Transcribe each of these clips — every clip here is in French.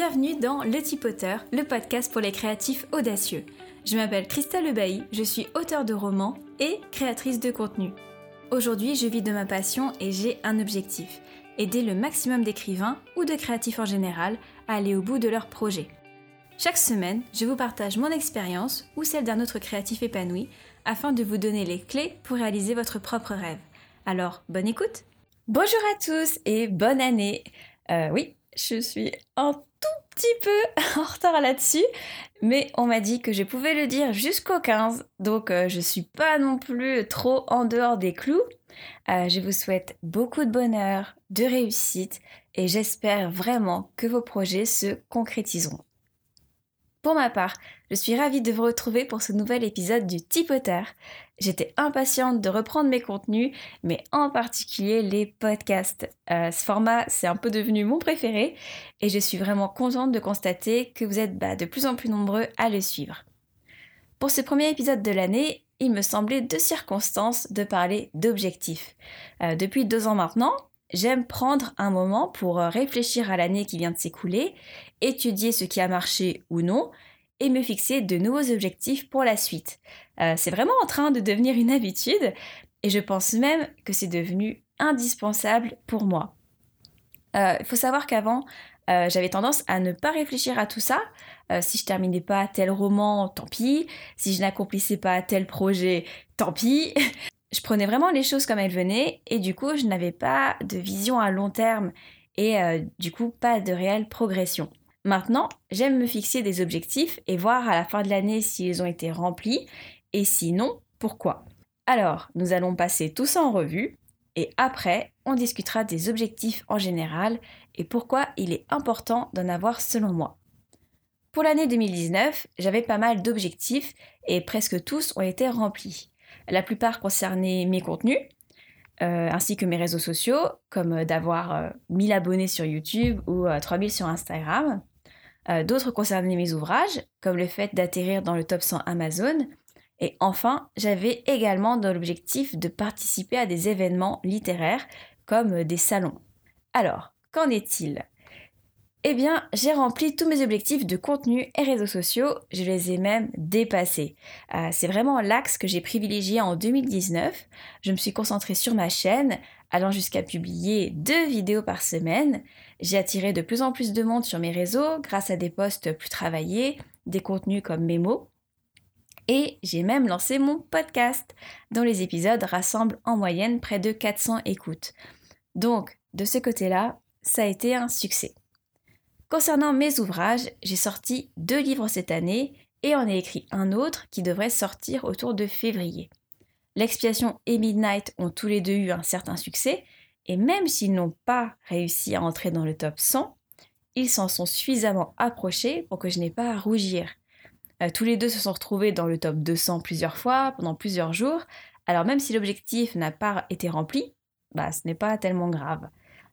bienvenue dans Le Tipoteur, le podcast pour les créatifs audacieux. Je m'appelle Christelle Lebailly, je suis auteure de romans et créatrice de contenu. Aujourd'hui, je vis de ma passion et j'ai un objectif aider le maximum d'écrivains ou de créatifs en général à aller au bout de leurs projets. Chaque semaine, je vous partage mon expérience ou celle d'un autre créatif épanoui afin de vous donner les clés pour réaliser votre propre rêve. Alors, bonne écoute Bonjour à tous et bonne année euh, Oui, je suis un tout petit peu en retard là-dessus, mais on m'a dit que je pouvais le dire jusqu'au 15, donc euh, je suis pas non plus trop en dehors des clous. Euh, je vous souhaite beaucoup de bonheur, de réussite et j'espère vraiment que vos projets se concrétiseront. Pour ma part, je suis ravie de vous retrouver pour ce nouvel épisode du Tipoteur. J'étais impatiente de reprendre mes contenus, mais en particulier les podcasts. Euh, ce format, c'est un peu devenu mon préféré et je suis vraiment contente de constater que vous êtes bah, de plus en plus nombreux à le suivre. Pour ce premier épisode de l'année, il me semblait de circonstance de parler d'objectifs. Euh, depuis deux ans maintenant, j'aime prendre un moment pour euh, réfléchir à l'année qui vient de s'écouler, étudier ce qui a marché ou non, et me fixer de nouveaux objectifs pour la suite. Euh, c'est vraiment en train de devenir une habitude, et je pense même que c'est devenu indispensable pour moi. Il faut savoir qu'avant, j'avais tendance à ne pas réfléchir à tout ça, euh, si je terminais pas tel roman, tant pis. Si je n'accomplissais pas tel projet, tant pis. je prenais vraiment les choses comme elles venaient et du coup, je n'avais pas de vision à long terme et euh, du coup, pas de réelle progression. Maintenant, j'aime me fixer des objectifs et voir à la fin de l'année s'ils ont été remplis et sinon, pourquoi. Alors, nous allons passer tout ça en revue et après, on discutera des objectifs en général et pourquoi il est important d'en avoir selon moi. Pour l'année 2019, j'avais pas mal d'objectifs et presque tous ont été remplis. La plupart concernaient mes contenus, euh, ainsi que mes réseaux sociaux, comme d'avoir 1000 euh, abonnés sur YouTube ou 3000 euh, sur Instagram. D'autres concernaient mes ouvrages, comme le fait d'atterrir dans le top 100 Amazon. Et enfin, j'avais également dans l'objectif de participer à des événements littéraires, comme des salons. Alors, qu'en est-il? Eh bien, j'ai rempli tous mes objectifs de contenu et réseaux sociaux, je les ai même dépassés. Euh, c'est vraiment l'axe que j'ai privilégié en 2019. Je me suis concentrée sur ma chaîne, allant jusqu'à publier deux vidéos par semaine. J'ai attiré de plus en plus de monde sur mes réseaux grâce à des posts plus travaillés, des contenus comme Mémo. Et j'ai même lancé mon podcast, dont les épisodes rassemblent en moyenne près de 400 écoutes. Donc, de ce côté-là, ça a été un succès. Concernant mes ouvrages, j'ai sorti deux livres cette année et en ai écrit un autre qui devrait sortir autour de février. L'expiation et Midnight ont tous les deux eu un certain succès, et même s'ils n'ont pas réussi à entrer dans le top 100, ils s'en sont suffisamment approchés pour que je n'ai pas à rougir. Euh, tous les deux se sont retrouvés dans le top 200 plusieurs fois, pendant plusieurs jours, alors même si l'objectif n'a pas été rempli, bah, ce n'est pas tellement grave.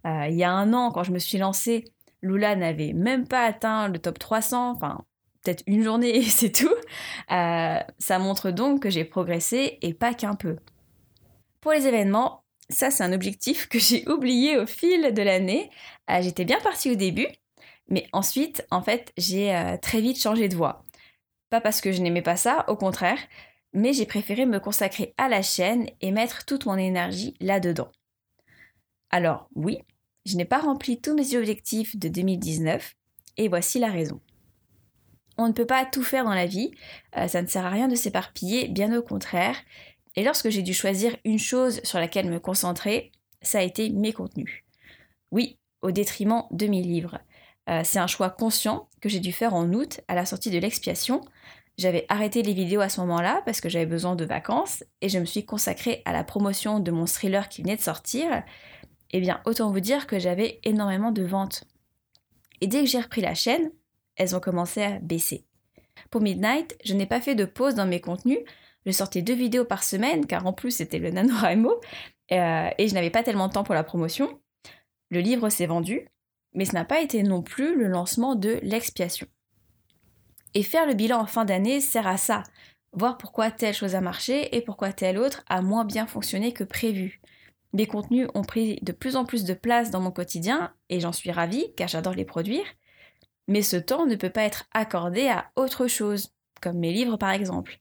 Euh, il y a un an, quand je me suis lancée, Lula n'avait même pas atteint le top 300, enfin peut-être une journée et c'est tout. Euh, ça montre donc que j'ai progressé et pas qu'un peu. Pour les événements, ça c'est un objectif que j'ai oublié au fil de l'année. Euh, j'étais bien partie au début, mais ensuite, en fait, j'ai euh, très vite changé de voie. Pas parce que je n'aimais pas ça, au contraire, mais j'ai préféré me consacrer à la chaîne et mettre toute mon énergie là-dedans. Alors oui, je n'ai pas rempli tous mes objectifs de 2019 et voici la raison. On ne peut pas tout faire dans la vie, euh, ça ne sert à rien de s'éparpiller, bien au contraire. Et lorsque j'ai dû choisir une chose sur laquelle me concentrer, ça a été mes contenus. Oui, au détriment de mes livres. Euh, c'est un choix conscient que j'ai dû faire en août à la sortie de l'expiation. J'avais arrêté les vidéos à ce moment-là parce que j'avais besoin de vacances et je me suis consacrée à la promotion de mon thriller qui venait de sortir eh bien, autant vous dire que j'avais énormément de ventes. Et dès que j'ai repris la chaîne, elles ont commencé à baisser. Pour Midnight, je n'ai pas fait de pause dans mes contenus. Je sortais deux vidéos par semaine, car en plus c'était le NaNoWriMo, euh, et je n'avais pas tellement de temps pour la promotion. Le livre s'est vendu, mais ce n'a pas été non plus le lancement de l'expiation. Et faire le bilan en fin d'année sert à ça, voir pourquoi telle chose a marché et pourquoi telle autre a moins bien fonctionné que prévu. Mes contenus ont pris de plus en plus de place dans mon quotidien et j'en suis ravie car j'adore les produire. Mais ce temps ne peut pas être accordé à autre chose, comme mes livres par exemple.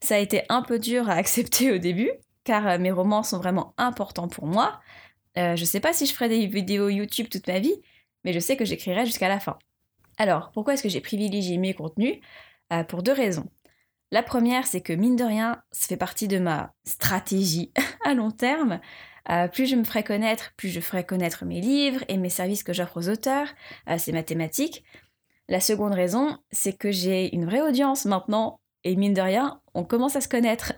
Ça a été un peu dur à accepter au début, car euh, mes romans sont vraiment importants pour moi. Euh, je sais pas si je ferai des vidéos YouTube toute ma vie, mais je sais que j'écrirai jusqu'à la fin. Alors, pourquoi est-ce que j'ai privilégié mes contenus? Euh, Pour deux raisons. La première, c'est que mine de rien, ça fait partie de ma stratégie à long terme. Euh, plus je me ferai connaître, plus je ferai connaître mes livres et mes services que j'offre aux auteurs. Euh, c'est mathématique. La seconde raison, c'est que j'ai une vraie audience maintenant. Et mine de rien, on commence à se connaître.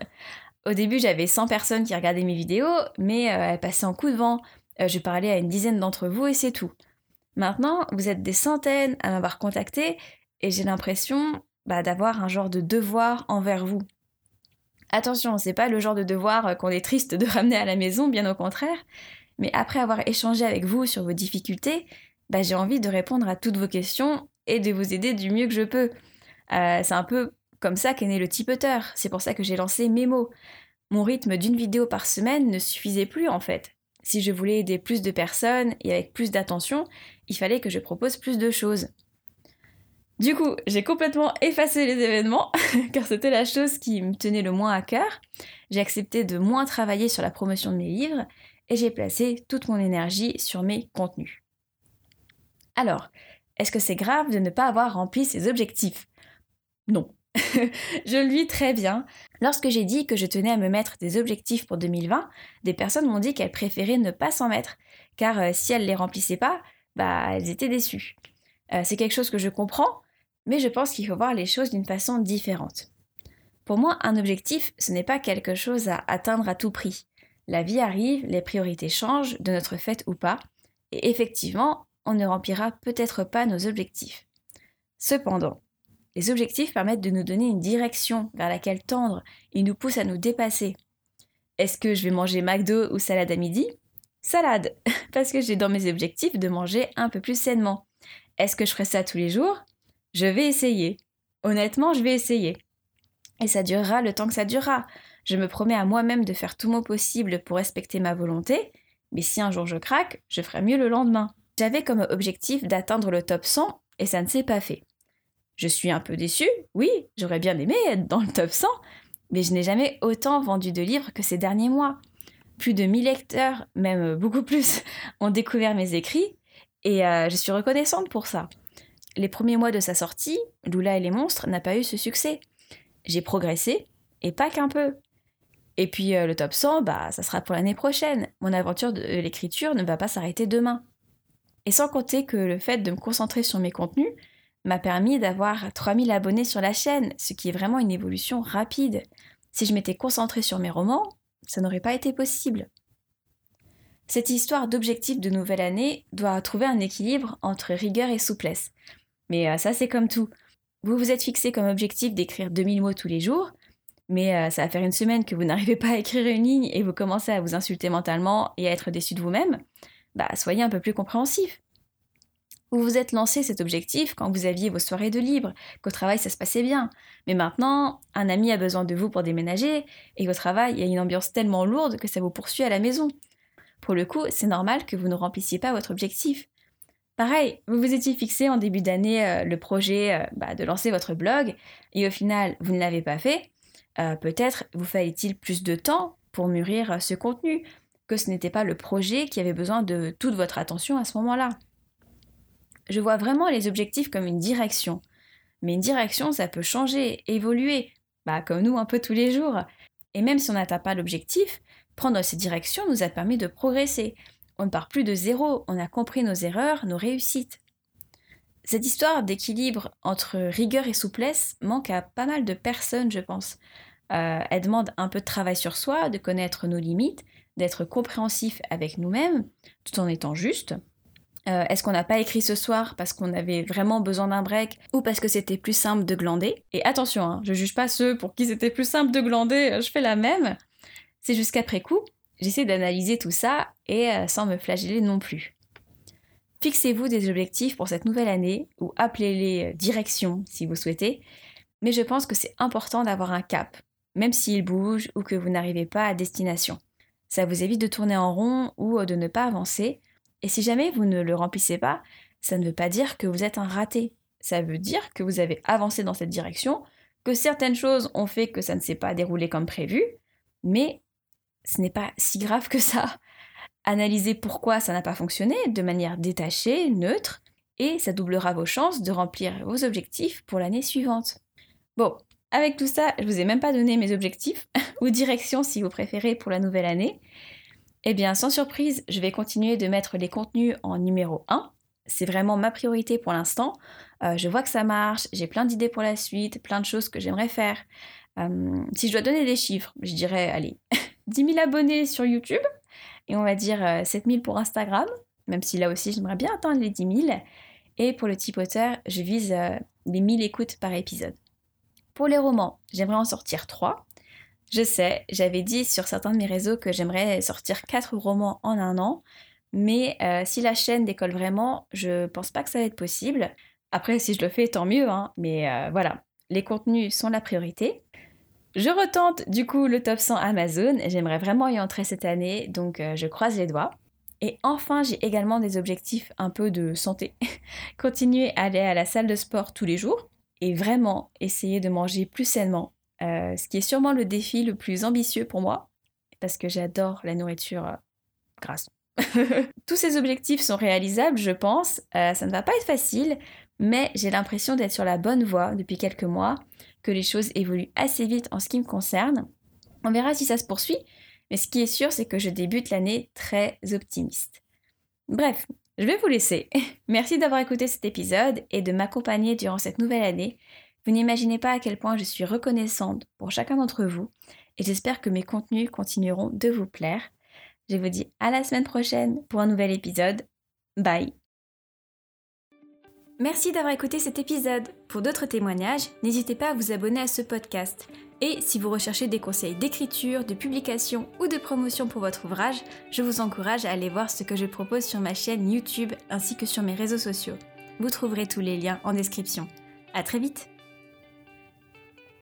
Au début, j'avais 100 personnes qui regardaient mes vidéos, mais euh, elles passaient en coup de vent. je parlais à une dizaine d'entre vous et c'est tout. Maintenant, vous êtes des centaines à m'avoir contacté et j'ai l'impression bah, d'avoir un genre de devoir envers vous. Attention, c'est pas le genre de devoir euh, qu'on est triste de ramener à la maison, bien au contraire. Mais après avoir échangé avec vous sur vos difficultés, bah, j'ai envie de répondre à toutes vos questions et de vous aider du mieux que je peux. Euh, c'est un peu comme ça qu'est né le tipeteur. C'est pour ça que j'ai lancé Memo. Mon rythme d'une vidéo par semaine ne suffisait plus en fait. Si je voulais aider plus de personnes et avec plus d'attention, il fallait que je propose plus de choses. Du coup, j'ai complètement effacé les événements, car c'était la chose qui me tenait le moins à cœur. J'ai accepté de moins travailler sur la promotion de mes livres et j'ai placé toute mon énergie sur mes contenus. Alors, est-ce que c'est grave de ne pas avoir rempli ses objectifs? Non. je le vis très bien. Lorsque j'ai dit que je tenais à me mettre des objectifs pour 2020, des personnes m'ont dit qu'elles préféraient ne pas s'en mettre, car euh, si elles les remplissaient pas, bah elles étaient déçues. Euh, c'est quelque chose que je comprends, mais je pense qu'il faut voir les choses d'une façon différente. Pour moi, un objectif, ce n'est pas quelque chose à atteindre à tout prix. La vie arrive, les priorités changent, de notre fait ou pas, et effectivement, on ne remplira peut-être pas nos objectifs. Cependant, les objectifs permettent de nous donner une direction vers laquelle tendre et nous poussent à nous dépasser. Est-ce que je vais manger McDo ou salade à midi? Salade, parce que j'ai dans mes objectifs de manger un peu plus sainement. Est-ce que je ferai ça tous les jours? Je vais essayer. Honnêtement, je vais essayer. Et ça durera le temps que ça durera. Je me promets à moi-même de faire tout mon possible pour respecter ma volonté, mais si un jour je craque, je ferai mieux le lendemain. J'avais comme objectif d'atteindre le top 100 et ça ne s'est pas fait. Je suis un peu déçue, oui, j'aurais bien aimé être dans le top 100, mais je n'ai jamais autant vendu de livres que ces derniers mois. Plus de 1000 lecteurs, même beaucoup plus, ont découvert mes écrits et euh, je suis reconnaissante pour ça les premiers mois de sa sortie, Lula et les monstres n'a pas eu ce succès. J'ai progressé, et pas qu'un peu. Et puis euh, le top 100, bah, ça sera pour l'année prochaine. Mon aventure de l'écriture ne va pas s'arrêter demain. Et sans compter que le fait de me concentrer sur mes contenus m'a permis d'avoir 3000 abonnés sur la chaîne, ce qui est vraiment une évolution rapide. Si je m'étais concentrée sur mes romans, ça n'aurait pas été possible. Cette histoire d'objectif de nouvelle année doit trouver un équilibre entre rigueur et souplesse. Mais euh, ça, c'est comme tout. Vous vous êtes fixé comme objectif d'écrire 2000 mots tous les jours, mais euh, ça va faire une semaine que vous n'arrivez pas à écrire une ligne et vous commencez à vous insulter mentalement et à être déçu de vous-même, bah soyez un peu plus compréhensif. Vous vous êtes lancé cet objectif quand vous aviez vos soirées de libre, qu'au travail ça se passait bien. Mais maintenant, un ami a besoin de vous pour déménager, et au travail, il y a une ambiance tellement lourde que ça vous poursuit à la maison. Pour le coup, c'est normal que vous ne remplissiez pas votre objectif. Pareil, vous vous étiez fixé en début d'année euh, le projet euh, bah, de lancer votre blog et au final, vous ne l'avez pas fait. Euh, peut-être vous fallait-il plus de temps pour mûrir ce contenu, que ce n'était pas le projet qui avait besoin de toute votre attention à ce moment-là. Je vois vraiment les objectifs comme une direction. Mais une direction, ça peut changer, évoluer, bah, comme nous un peu tous les jours. Et même si on n'atteint pas l'objectif, prendre cette direction nous a permis de progresser, on ne part plus de zéro, on a compris nos erreurs, nos réussites. Cette histoire d'équilibre entre rigueur et souplesse manque à pas mal de personnes, je pense. Euh, elle demande un peu de travail sur soi, de connaître nos limites, d'être compréhensif avec nous-mêmes, tout en étant juste. Euh, est-ce qu'on n'a pas écrit ce soir parce qu'on avait vraiment besoin d'un break ou parce que c'était plus simple de glander? Et attention, hein, je juge pas ceux pour qui c'était plus simple de glander, euh, je fais la même. C'est jusqu'après coup J'essaie d'analyser tout ça et euh, sans me flageller non plus. Fixez-vous des objectifs pour cette nouvelle année ou appelez-les euh, direction si vous souhaitez, mais je pense que c'est important d'avoir un cap, même s'il bouge ou que vous n'arrivez pas à destination. Ça vous évite de tourner en rond ou euh, de ne pas avancer, et si jamais vous ne le remplissez pas, ça ne veut pas dire que vous êtes un raté. Ça veut dire que vous avez avancé dans cette direction, que certaines choses ont fait que ça ne s'est pas déroulé comme prévu, mais ce n'est pas si grave que ça. Analysez pourquoi ça n'a pas fonctionné de manière détachée, neutre, et ça doublera vos chances de remplir vos objectifs pour l'année suivante. Bon, avec tout ça, je vous ai même pas donné mes objectifs ou directions si vous préférez pour la nouvelle année. Eh bien, sans surprise, je vais continuer de mettre les contenus en numéro 1. C'est vraiment ma priorité pour l'instant. Euh, je vois que ça marche, j'ai plein d'idées pour la suite, plein de choses que j'aimerais faire. Euh, si je dois donner des chiffres, je dirais, allez, 10 000 abonnés sur YouTube et on va dire 7 euh, 000 pour Instagram, même si là aussi j'aimerais bien atteindre les 10 000. Et pour le type auteur, je vise les 1000 écoutes par épisode. Pour les romans, j'aimerais en sortir 3. Je sais, j'avais dit sur certains de mes réseaux que j'aimerais sortir 4 romans en un an, mais euh, si la chaîne décolle vraiment, je pense pas que ça va être possible. Après, si je le fais, tant mieux, hein, mais euh, voilà, les contenus sont la priorité. Je retente du coup le top 100 Amazon, j'aimerais vraiment y entrer cette année, donc euh, je croise les doigts. Et enfin, j'ai également des objectifs un peu de santé. Continuer à aller à la salle de sport tous les jours, et vraiment essayer de manger plus sainement, euh, ce qui est sûrement le défi le plus ambitieux pour moi, parce que j'adore la nourriture euh, grasse. Tous ces objectifs sont réalisables, je pense. Ça ne va pas être facile, mais j'ai l'impression d'être sur la bonne voie depuis quelques mois, que les choses évoluent assez vite en ce qui me concerne. On verra si ça se poursuit, mais ce qui est sûr, c'est que je débute l'année très optimiste. Bref, je vais vous laisser. Merci d'avoir écouté cet épisode et de m'accompagner durant cette nouvelle année. Vous n'imaginez pas à quel point je suis reconnaissante pour chacun d'entre vous et j'espère que mes contenus continueront de vous plaire. Je vous dis à la semaine prochaine pour un nouvel épisode. Bye Merci d'avoir écouté cet épisode. Pour d'autres témoignages, n'hésitez pas à vous abonner à ce podcast. Et si vous recherchez des conseils d'écriture, de publication ou de promotion pour votre ouvrage, je vous encourage à aller voir ce que je propose sur ma chaîne YouTube ainsi que sur mes réseaux sociaux. Vous trouverez tous les liens en description. À très vite